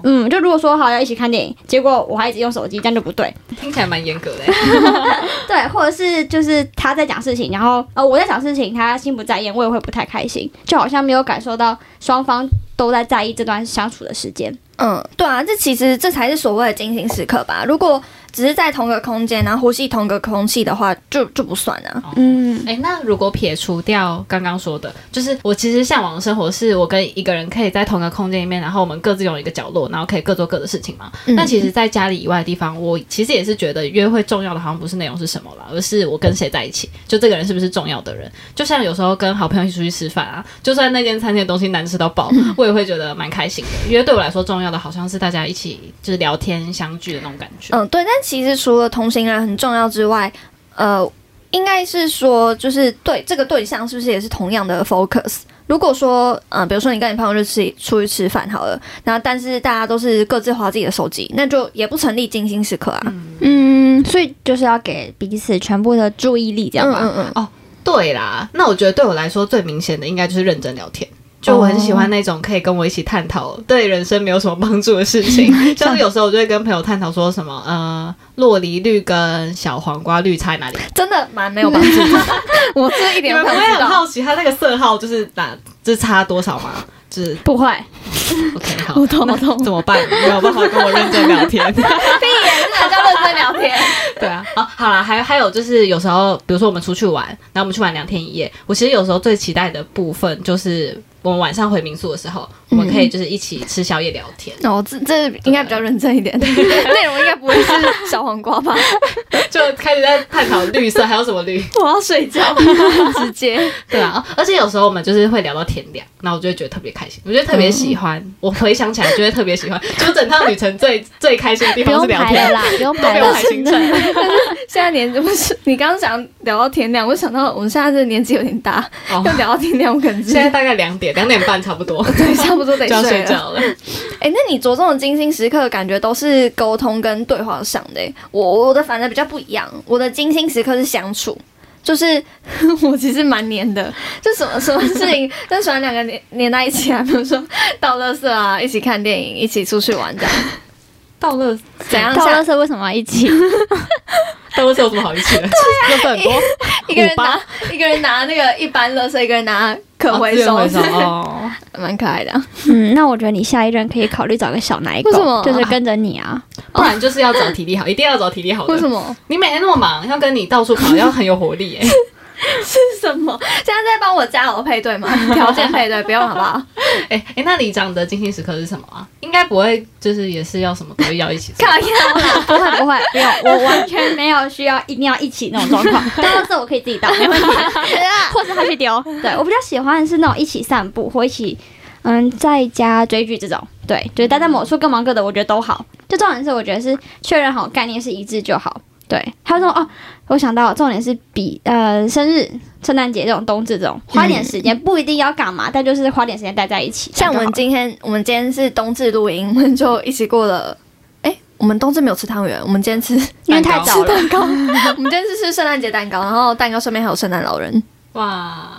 S3: 嗯
S1: 就如果说好要一起看电影，结果我还一直用手机，这样就不对。
S2: 听起来蛮严格的、欸。
S1: 对，或者是就是他在讲事情，然后呃我在讲事情，他心不在焉，我也会不太开心，就好像没有感受到双方都在在意这段相处的时间。
S3: 嗯，对啊，这其实这才是所谓的精心时刻吧。如果只是在同个空间，然后呼吸同个空气的话，就就不算啊。
S1: 嗯，
S2: 哎、那如果撇除掉刚刚说的，就是我其实向往的生活是我跟一个人可以在同个空间里面，然后我们各自拥有一个角落，然后可以各做各的事情嘛。
S3: 嗯
S2: 但其实，在家里以外的地方，我其实也是觉得约会重要的，好像不是内容是什么啦，而是我跟谁在一起，就这个人是不是重要的人。就像有时候跟好朋友一起出去吃饭啊，就算那间餐厅的东西难吃到爆，我也会觉得蛮开心的，因为对我来说重要的好像是大家一起就是聊天相聚的那种感觉。
S3: 嗯，对。但其实除了同行人很重要之外，呃，应该是说，就是对这个对象是不是也是同样的 focus？如果说，呃，比如说你跟你朋友就吃出去吃饭好了，然后但是大家都是各自划自己的手机，那就也不成立精心时刻啊。
S1: 嗯，所以就是要给彼此全部的注意力，这样吧。
S3: 嗯嗯哦
S2: 对啦，那我觉得对我来说最明显的应该就是认真聊天。就我很喜欢那种可以跟我一起探讨对人生没有什么帮助的事情，像是有时候我就会跟朋友探讨说什么，呃，洛梨绿跟小黄瓜绿差在哪里？
S3: 真的蛮没有帮助的。我这一
S2: 你
S3: 点
S2: 们不会
S3: 都不知道。
S2: 很好奇它那个色号就是哪，就是差多少吗？就是
S1: 不会
S2: ，OK 好，
S3: 我懂我懂
S2: 怎么办？没有办法跟我认真聊天。
S3: 屁眼是哪叫认真聊天？
S2: 对啊，哦，好啦，还还有就是有时候，比如说我们出去玩，然后我们去玩两天一夜，我其实有时候最期待的部分就是我们晚上回民宿的时候，我们可以就是一起吃宵夜聊天，
S3: 哦，这这应该比较认真一点，内容应该不会是小黄瓜吧？
S2: 就开始在探讨绿色还有什么绿，
S3: 我要睡觉，直接。
S2: 对啊，哦而且有时候我们就是会聊到天亮，那我就会觉得特别开心，我觉得特别喜欢，我回想起来就会特别喜欢，就整趟旅程最最开心的地方是聊天。
S1: 啦，不用排了
S2: 都不用排。行程，
S3: 现在年纪不是你刚刚讲聊到天亮，我想到我们现在这年纪有点大，
S2: 哦
S3: 要聊到天亮，我可能
S2: 现在大概两点，两点半差不多
S3: 对差不多得
S2: 就要睡。觉了。
S3: 哎、那你着重的精心时刻，感觉都是沟通跟对话上的、欸。我我的反正比较不一样，我的精心时刻是相处。就是 我其实蛮黏的，就什么什么事情都喜欢两个黏黏在一起啊，比如说倒乐色啊，一起看电影，一起出去玩这样。
S2: 到乐，
S3: 怎样？
S1: 到
S3: 像
S1: 垃圾为什么要一起？
S2: 到了是有什么好一起的？垃圾 很多，
S3: 一个人拿一个人拿那个一般垃圾，一个人拿可回收，
S2: 哦资源回收哦。
S3: 蛮可爱的啊。
S1: 嗯，那我觉得你下一任可以考虑找个小奶狗，
S3: 为什么
S1: 就是跟着你啊。
S2: 不然就是要找体力好，一定要找体力好的。
S3: 为什么？
S2: 你每天那么忙，要跟你到处跑，要很有活力哎。
S3: 是什么？现在在帮我加油配对吗？条件配对不用好不好？
S2: 哎哎，那你讲的精心时刻是什么啊？应该不会，就是也是要什么都要一起做。
S3: 靠呀，
S1: 不会不会，不用，我完全没有需要一定要一起那种状况。但是我可以自己倒，没问题。或者他去丢。对我比较喜欢是那种一起散步或一起嗯在家追剧这种。对，就是待在某处各忙各的，我觉得都好。就重点是我觉得是确认好概念是一致就好。对，还有说哦，我想到重点是比呃生日、圣诞节这种冬至这种花点时间，不一定要干嘛，但就是花点时间待在一起。
S3: 像我们今天，我们今天是冬至录音，我们就一起过了。哎，我们冬至没有吃汤圆，我们今天吃
S1: 因为太早了。
S3: 蛋糕，我们今天是吃圣诞节蛋糕，然后蛋糕上面还有圣诞老人。
S2: 哇，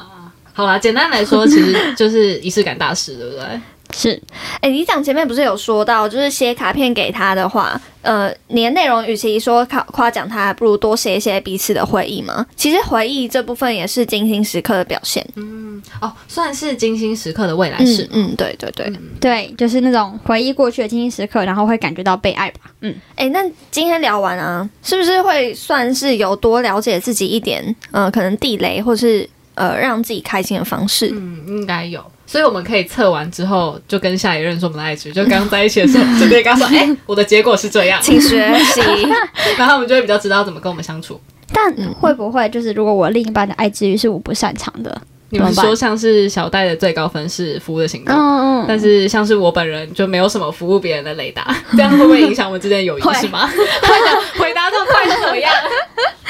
S2: 好啦，简单来说，其实就是仪式感大师，对不对？
S1: 是，
S3: 哎，你讲前面不是有说到，就是写卡片给他的话，呃，你的内容与其说夸夸奖他，不如多写一些彼此的回忆吗？其实回忆这部分也是精心时刻的表现。
S2: 嗯，哦，算是精心时刻的未来式。
S3: 嗯，对对对
S1: 对，就是那种回忆过去的精心时刻，然后会感觉到被爱吧。嗯，
S3: 哎，那今天聊完啊，是不是会算是有多了解自己一点？呃，可能地雷，或是呃让自己开心的方式？
S2: 嗯，应该有。所以我们可以测完之后，就跟下一任说我们的爱值，就刚在一起的时候，就可以跟他说：“哎，我的结果是这样，
S3: 请学习。”
S2: 然后我们就会比较知道怎么跟我们相处。
S1: 但会不会就是如果我另一半的爱之欲是我不擅长的？
S2: 你们说像是小戴的最高分是服务的行动，但是像是我本人就没有什么服务别人的雷达，这样会不会影响我们之间的友谊？是吗？回答这么快是怎么样？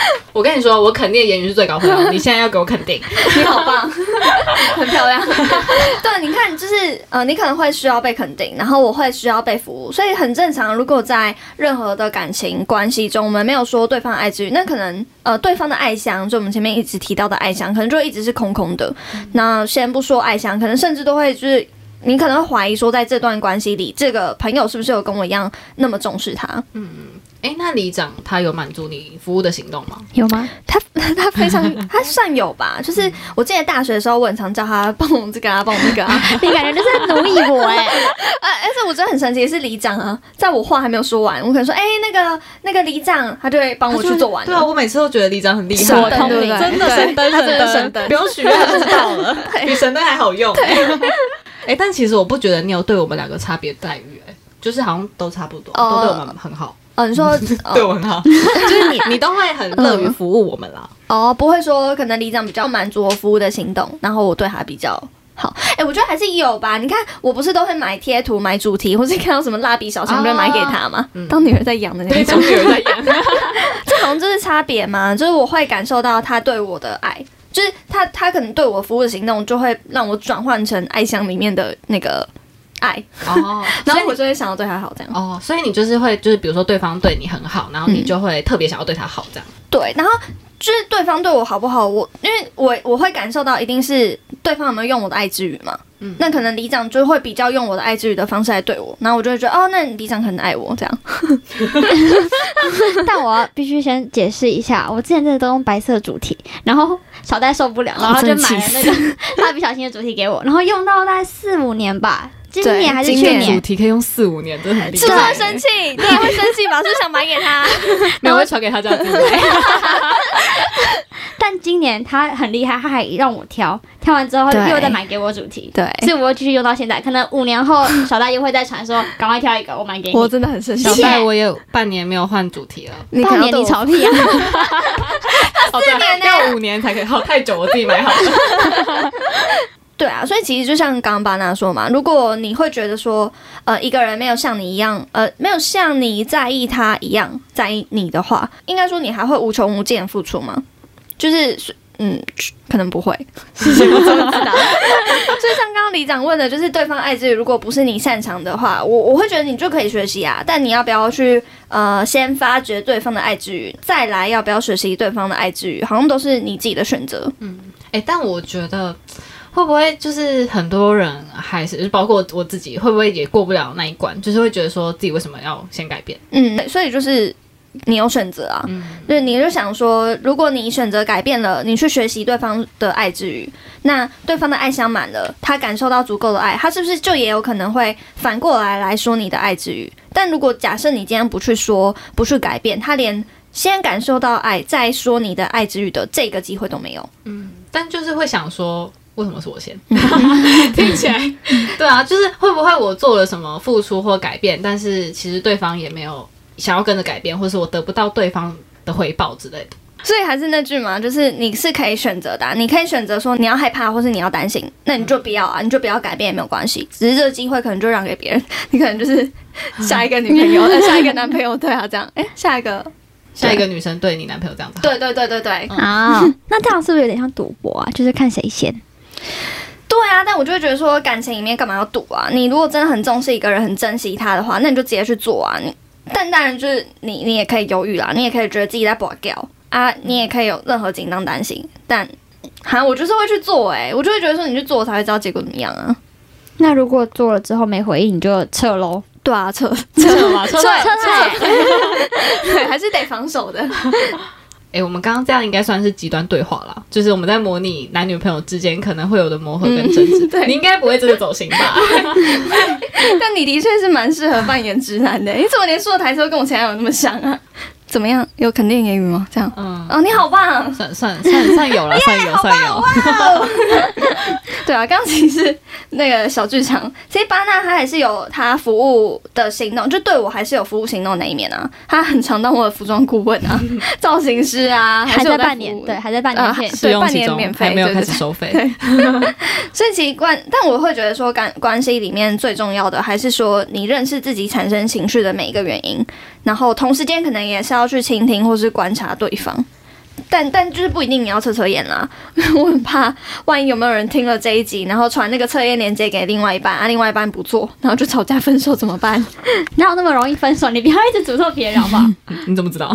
S2: 我跟你说，我肯定言语是最高分的。你现在要给我肯定，
S3: 你好棒，很漂亮。对，你看，就是呃，你可能会需要被肯定，然后我会需要被服务，所以很正常。如果在任何的感情关系中，我们没有说对方爱之语，那可能呃，对方的爱箱，就我们前面一直提到的爱箱，可能就一直是空空的。那先不说爱香，可能甚至都会就是你可能会怀疑说，在这段关系里，这个朋友是不是有跟我一样那么重视他？
S2: 嗯嗯。哎，那里长他有满足你服务的行动吗？
S1: 有吗？
S3: 他 他非常他算有吧。就是我记得大学的时候，我很常叫他帮我这个啊，帮我那个啊，
S1: 你感觉就是在奴役我哎。
S3: 而且我觉得很神奇，是里长啊，在我话还没有说完，我可能说哎那个那个里长，他就会帮我去做完。
S2: 对啊，我每次都觉得里长很厉害，
S3: 我通灵，
S2: 真的神灯神灯，不用许愿就知道了，比神灯还好用。哎，但其实我不觉得你有对我们两个差别待遇，哎，就是好像都差不多，都对我们很好。
S3: 哦，你说
S2: 对我很好，就是你你都会很乐于服务我们啦。
S3: 哦，不会说可能李长比较满足我服务的行动，然后我对他比较好。哎，我觉得还是有吧。你看，我不是都会买贴图、买主题，或是看到什么蜡笔小新，就会买给他吗？当女儿在养的那
S2: 种，当女儿在养，
S3: 这好像就是差别嘛。就是我会感受到他对我的爱，就是他他可能对我服务的行动，就会让我转换成爱箱里面的那个。爱。哦，然后我就会想要对他好，这样。
S2: 哦，所以你就是会，就是比如说对方对你很好，然后你就会特别想要对他好，这样。
S3: 对，然后就是对方对我好不好，我因为我我会感受到一定是对方有没有用我的爱之语嘛，嗯，那可能李长就会比较用我的爱之语的方式来对我，然后我就会觉得哦，那李长很爱我这样，
S1: 但我必须先解释一下，我之前真的都用白色主题，然后小戴受不了，然后就买了那个蜡笔小新的主题给我，然后用到大概四五年吧。今年还是去年？
S2: 主题可以用四五年，真的很厉害。
S3: 是不是会生气？你也会生气吧？是想买给他？
S2: 没有，会传给他这样子。
S1: 但今年他很厉害，他还让我挑，挑完之后又再买给我主题。
S3: 对，
S1: 所以我会继续用到现在。可能五年后，小戴又会再传说，赶快挑一个，我买给你。
S3: 我真的很生气。
S2: 小戴，我也半年没有换主题了。
S1: 半年你吵屁啊！
S3: 四年
S2: 要五年才可以，好太久，我自己买好了。
S3: 对啊，所以其实就像刚刚巴娜说嘛，如果你会觉得说，呃，一个人没有像你一样，呃，没有像你在意他一样在意你的话，应该说你还会无穷无尽付出吗？就是，嗯，可能不会。是什么知道？就像刚刚李长问的，就是对方爱之语，如果不是你擅长的话，我我会觉得你就可以学习啊。但你要不要去呃，先发掘对方的爱之语，再来要不要学习对方的爱之语，好像都是你自己的选择。
S2: 嗯，哎，但我觉得。会不会就是很多人还是包括我自己，会不会也过不了那一关？就是会觉得说自己为什么要先改变？
S3: 嗯，所以就是你有选择啊，就是你就想说，如果你选择改变了，你去学习对方的爱之余，那对方的爱相满了，他感受到足够的爱，他是不是就也有可能会反过来来说你的爱之语？但如果假设你今天不去说，不去改变，他连先感受到爱，再说你的爱之语的这个机会都没有。
S2: 嗯，但就是会想说，为什么是我先？听起来，对啊，就是会不会我做了什么付出或改变，但是其实对方也没有想要跟着改变，或是我得不到对方的回报之类的。
S3: 所以还是那句嘛，就是你是可以选择的啊、你可以选择说你要害怕，或是你要担心，那你就不要啊，你就不要改变也没有关系，只是这个机会可能就让给别人，你可能就是下一个女朋友，那 下一个男朋友，对啊，这样，哎，下一个，
S2: 下一个女生对你男朋友这样子，
S3: 对对对对对，
S1: 啊，那这样是不是有点像赌博啊？就是看谁先。
S3: 对啊，但我就会觉得说感情里面干嘛要赌啊？你如果真的很重视一个人，很珍惜他的话，那你就直接去做啊。你但当然就是你你也可以犹豫啦，你也可以觉得自己在 bỏ 掉啊，你也可以有任何紧张担心，但。哈，我就是会去做哎、我就会觉得说你去做，我才会知道结果怎么样啊。
S1: 那如果做了之后没回应，你就撤喽。
S3: 对啊，撤
S2: 撤嘛，撤
S3: 撤撤，对，还是得防守的。
S2: 哎、我们刚刚这样应该算是极端对话啦，就是我们在模拟男女朋友之间可能会有的磨合跟争执。
S3: 嗯对
S2: 你应该不会真的走心吧？
S3: 但你的确是蛮适合扮演直男的，你怎么连说的台词都跟我前男友那么像啊？怎么样？有肯定言语吗？这样？
S2: 嗯，
S3: 哦，你好棒！
S2: 算算算算有了，算 有算有。
S3: 对啊，刚刚其实那个小剧场，其实巴纳他还是有他服务的行动，就对我还是有服务行动那一面啊。他很常当我的服装顾问啊，造型师啊，
S1: 还
S3: 是
S1: 在半年，对，还在半
S3: 啊
S1: 年前。
S2: 试用其中
S3: 半年免费
S2: 还没有
S3: 对对
S2: 开始收费。
S3: 所以其实关，但我会觉得说感关系里面最重要的还是说你认识自己产生情绪的每一个原因，然后同时间可能也是要要去倾听或是观察对方。但但就是不一定你要测测验啦，我很怕万一有没有人听了这一集，然后传那个测验链接给另外一半，啊，另外一半不做，然后就吵架分手怎么办？
S1: 哪有那么容易分手？你不要一直诅咒别人好不好？
S2: 你怎么知道？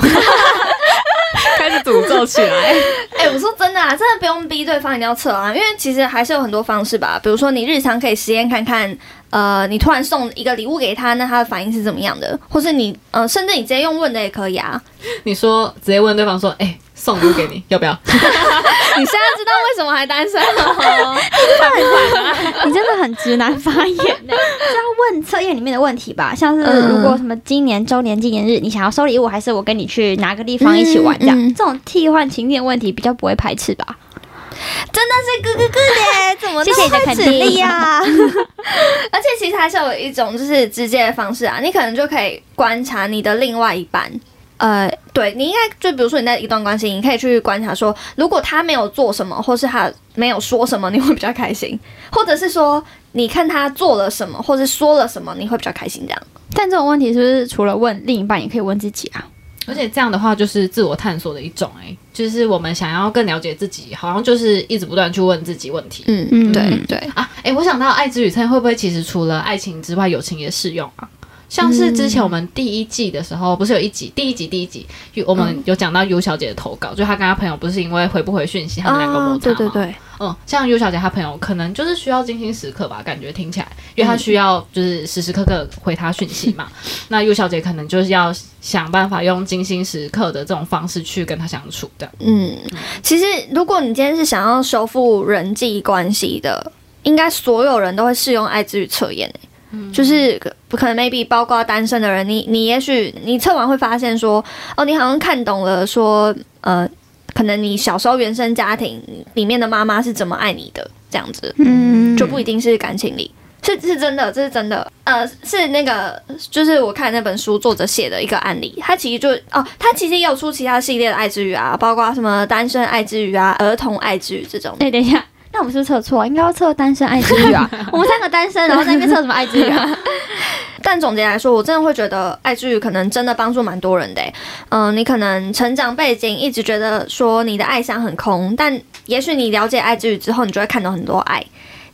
S2: 开始诅咒起来。
S3: 哎、我说真的啊，真的不用逼对方一定要测啊，因为其实还是有很多方式吧。比如说你日常可以实验看看，呃，你突然送一个礼物给他，那他的反应是怎么样的？或是你呃，甚至你直接用问的也可以啊。
S2: 你说直接问对方说：“哎、送礼物给你，要不要
S3: 你现在知道为什么还单身了？
S1: 你真的很直男发言呢、是要问测验里面的问题吧？像是
S3: 嗯
S1: 如果什么今年周年纪念日，你想要收礼物，还是我跟你去哪个地方一起玩？这样、
S3: 嗯嗯
S1: 这种替换情境问题比较不会排斥吧？
S3: 真的是哥哥哥的，怎么
S1: 谢谢你的肯定
S3: 啊！而且其实还是有一种就是直接的方式啊，你可能就可以观察你的另外一半。呃，对你应该就比如说你在一段关系，你可以去观察说，如果他没有做什么，或是他没有说什么，你会比较开心，或者是说你看他做了什么，或是说了什么，你会比较开心这样。
S1: 但这种问题是不是除了问另一半，也可以问自己啊？？”
S2: 而且这样的话，就是自我探索的一种、哎，就是我们想要更了解自己，好像就是一直不断去问自己问题。
S3: 嗯
S1: 嗯
S3: 对对，
S2: 啊，哎、我想到爱之语测会不会其实除了爱情之外，友情也适用啊？像是之前我们第一季的时候，不是有一集，第一集第一集，有我们有讲到尤小姐的投稿，就她跟她朋友不是因为回不回讯息，他们两个摩擦嘛、
S3: 对对对，
S2: 嗯，像尤小姐她朋友可能就是需要精心时刻吧，感觉听起来，因为她需要就是时时刻刻回她讯息嘛。那尤小姐可能就是要想办法用精心时刻的这种方式去跟她相处的。
S3: 嗯，其实如果你今天是想要修复人际关系的，应该所有人都会适用爱之语测验、欸。就是可不可能 maybe 包括单身的人，你你也许你测完会发现说，哦，你好像看懂了说，呃，可能你小时候原生家庭里面的妈妈是怎么爱你的，这样子，
S1: 嗯
S3: 就不一定是感情里。是是真的，这是真的。呃，是那个，就是我看那本书作者写的一个案例，他其实就哦，他其实也有出其他系列的爱之语啊，包括什么单身爱之语啊、儿童爱之语这种。
S1: 哎、等一下，那我们是不是测错？应该要测单身爱之语啊！我们三个单身，然后在那边测什么爱之语啊？
S3: 但总结来说，我真的会觉得爱之语可能真的帮助蛮多人的欸。嗯、你可能成长背景一直觉得说你的爱箱很空，但也许你了解爱之语之后，你就会看到很多爱，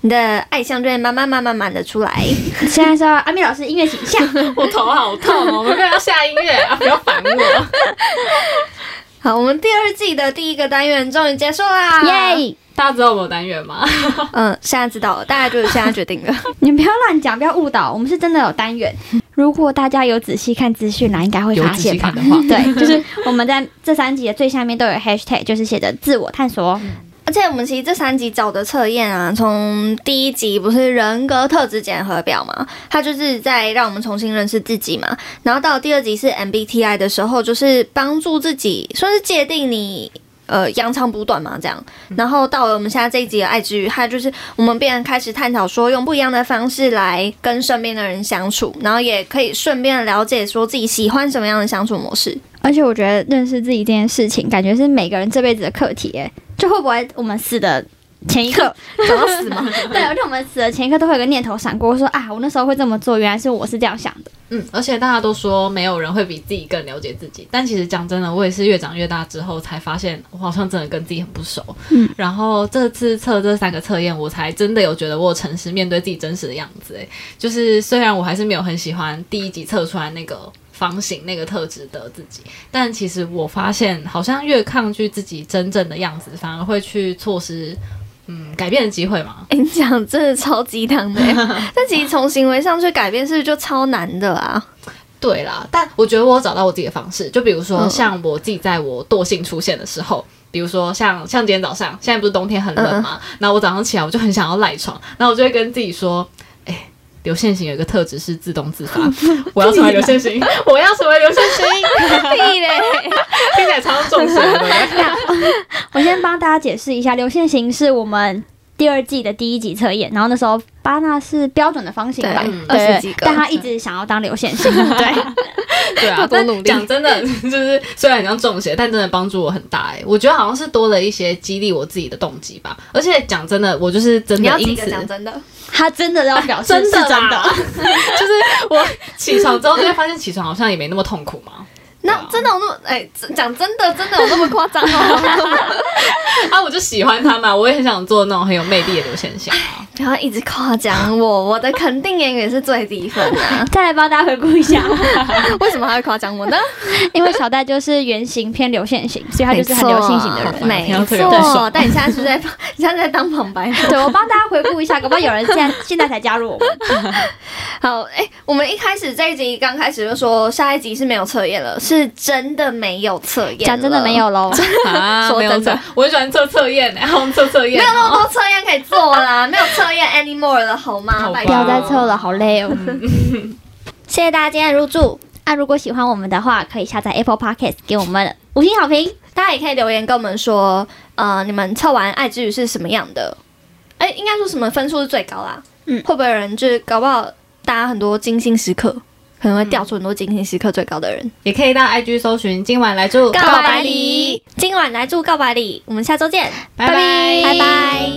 S3: 你的爱箱就会慢慢慢慢慢的出来。
S1: 现在是要阿米老师音乐形象，
S2: 我头好痛哦，我们要下音乐啊，不要烦我。
S3: 好，我们第二季的第一个单元终于结束啦！
S1: 耶！
S2: 大家知道我们有单元吗？
S3: 嗯，现在知道了，大家就是现在决定了。
S1: 你不要乱讲，不要误导，我们是真的有单元。如果大家有仔细看资讯栏，应该会发现吧 对，就是我们在这三集的最下面都有 hashtag，就是写着自我探索。
S3: 而且我们其实这三集找的测验啊，从第一集不是人格特质检核表嘛，它就是在让我们重新认识自己嘛。然后到第二集是 MBTI 的时候，就是帮助自己，算是界定你呃扬长补短嘛这样。然后到了我们现在这一集的爱之语，它就是我们便开始探讨说，用不一样的方式来跟身边的人相处，然后也可以顺便了解说自己喜欢什么样的相处模式。
S1: 而且我觉得认识自己这件事情，感觉是每个人这辈子的课题。哎，就会不会我们死的前一刻
S3: 想到死吗？
S1: 对，而且我们死的前一刻都会有个念头闪过，说啊，我那时候会这么做，原来是我是这样想的。
S2: 嗯，而且大家都说没有人会比自己更了解自己，但其实讲真的，我也是越长越大之后才发现，我好像真的跟自己很不熟。嗯，然后这次测这三个测验，我才真的有觉得我诚实面对自己真实的样子。诶，就是虽然我还是没有很喜欢第一集测出来那个。方形那个特质的自己，但其实我发现，好像越抗拒自己真正的样子，反而会去错失嗯改变的机会嘛。
S3: 你讲真的超鸡汤的，但其实从行为上去改变，是不是就超难的啊？
S2: 对啦，但我觉得我找到我自己的方式，就比如说像我自己在我惰性出现的时候，比如说像像今天早上，现在不是冬天很冷嘛，然后我早上起来我就很想要赖床，然后我就会跟自己说，哎。流线型有一个特质是自动自发，我要成为流线型，我要成为流线型，
S3: 屁嘞，
S2: 听起来超重视。
S1: 我先帮大家解释一下，流线型是我们第二季的第一集测验，然后那时候巴纳是标准的方形吧，
S3: 二十几个，
S1: 但他一直想要当流线型，对，
S2: 对啊，多努力。讲真的，就是虽然像中邪，但真的帮助我很大哎，我觉得好像是多了一些激励我自己的动机吧。而且讲真的，我就是真的，因此
S3: 讲真的。
S1: 他真的要表示
S2: 真的，
S1: 真的，
S2: 就是我起床之后就会发现起床好像也没那么痛苦嘛。
S3: 那真的有那么哎，讲真的，真的有那么夸张吗？
S2: 啊，我就喜欢他嘛，我也很想做那种很有魅力的流线型啊。
S3: 不要一直夸奖我，我的肯定言语是最低分的。
S1: 再来帮大家回顾一下，
S3: 为什么他会夸奖我呢？
S1: 因为小戴就是圆形偏流线型，所以他就是很流线型的人。
S3: 没错，但你现在是在，你现在在当旁白。
S1: 对，我帮大家回顾一下，搞不好有人现在现在才加入我们。
S3: 好，哎，我们一开始这一集刚开始就说下一集是没有测验了，是真的没有测验，
S1: 讲真的没有喽。
S2: 说真的，我很喜欢测测验，然后测测验，
S3: 没有那么多测验可以做啦，没有测验 anymore 了，好吗？
S1: 不要再测了，好累哦。谢谢大家今天入住。啊，如果喜欢我们的话，可以下载 Apple Podcast 给我们五星好评。
S3: 大家也可以留言跟我们说，呃，你们测完爱之语是什么样的？哎，应该说什么分数是最高啦？嗯，会不会有人就是搞不好大家很多精心时刻？可能会掉出很多精心时刻最高的人，
S2: 也可以到 IG 搜寻今晚来住
S3: 告白礼，今晚来住告白礼，我们下周见，
S2: 拜拜。
S3: 拜拜。